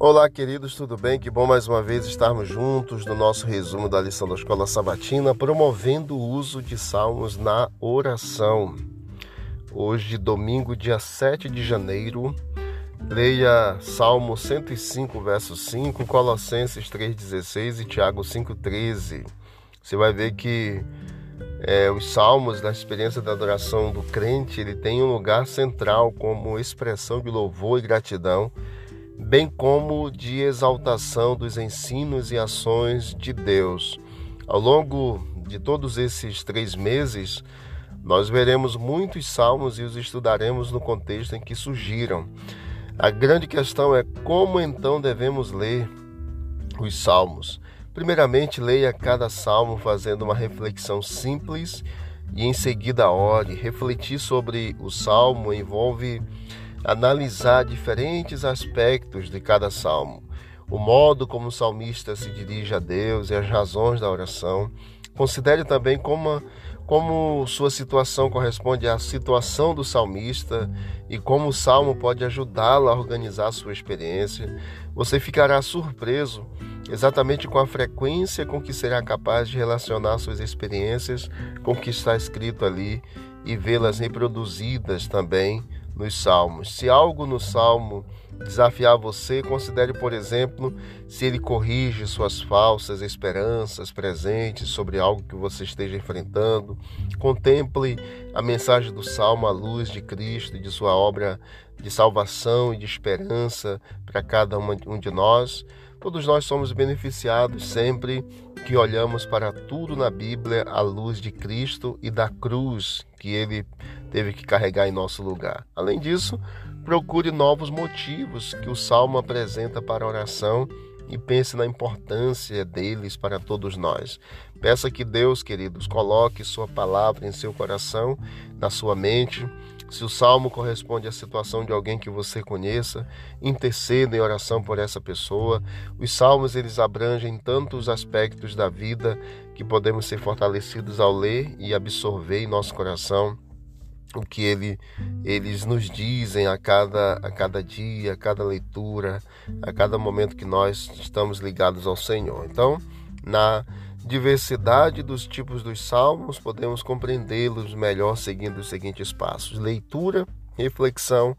Olá, queridos, tudo bem? Que bom mais uma vez estarmos juntos no nosso resumo da lição da Escola Sabatina, promovendo o uso de salmos na oração. Hoje, domingo, dia 7 de janeiro, leia Salmo 105, verso 5, Colossenses 3,16 e Tiago 5,13. Você vai ver que é, os salmos da experiência da adoração do crente, ele tem um lugar central como expressão de louvor e gratidão bem como de exaltação dos ensinos e ações de Deus. Ao longo de todos esses três meses, nós veremos muitos salmos e os estudaremos no contexto em que surgiram. A grande questão é como então devemos ler os salmos. Primeiramente, leia cada salmo fazendo uma reflexão simples e em seguida ore. Refletir sobre o salmo envolve analisar diferentes aspectos de cada salmo, o modo como o salmista se dirige a Deus e as razões da oração. Considere também como, como sua situação corresponde à situação do salmista e como o salmo pode ajudá-lo a organizar sua experiência. Você ficará surpreso exatamente com a frequência com que será capaz de relacionar suas experiências com o que está escrito ali e vê-las reproduzidas também nos salmos. Se algo no salmo desafiar você, considere, por exemplo, se ele corrige suas falsas esperanças presentes sobre algo que você esteja enfrentando. Contemple a mensagem do salmo à luz de Cristo e de sua obra de salvação e de esperança para cada um de nós. Todos nós somos beneficiados sempre que olhamos para tudo na Bíblia à luz de Cristo e da cruz que ele teve que carregar em nosso lugar. Além disso, procure novos motivos que o salmo apresenta para a oração e pense na importância deles para todos nós. Peça que Deus, queridos, coloque Sua palavra em seu coração, na sua mente se o salmo corresponde à situação de alguém que você conheça, interceda em oração por essa pessoa. Os salmos eles abrangem tantos aspectos da vida que podemos ser fortalecidos ao ler e absorver em nosso coração o que ele, eles nos dizem a cada, a cada dia, a cada leitura, a cada momento que nós estamos ligados ao Senhor. Então, na diversidade dos tipos dos salmos, podemos compreendê-los melhor seguindo os seguintes passos: leitura, reflexão,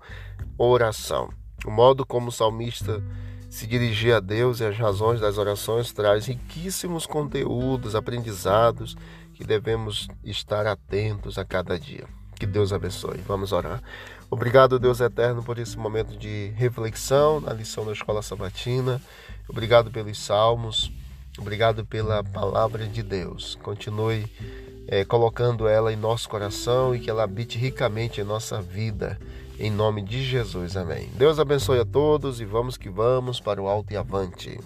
oração. O modo como o salmista se dirigir a Deus e as razões das orações traz riquíssimos conteúdos, aprendizados que devemos estar atentos a cada dia. Que Deus abençoe. Vamos orar. Obrigado, Deus eterno, por esse momento de reflexão na lição da escola sabatina. Obrigado pelos salmos. Obrigado pela palavra de Deus. Continue é, colocando ela em nosso coração e que ela habite ricamente em nossa vida. Em nome de Jesus, amém. Deus abençoe a todos e vamos que vamos para o alto e avante.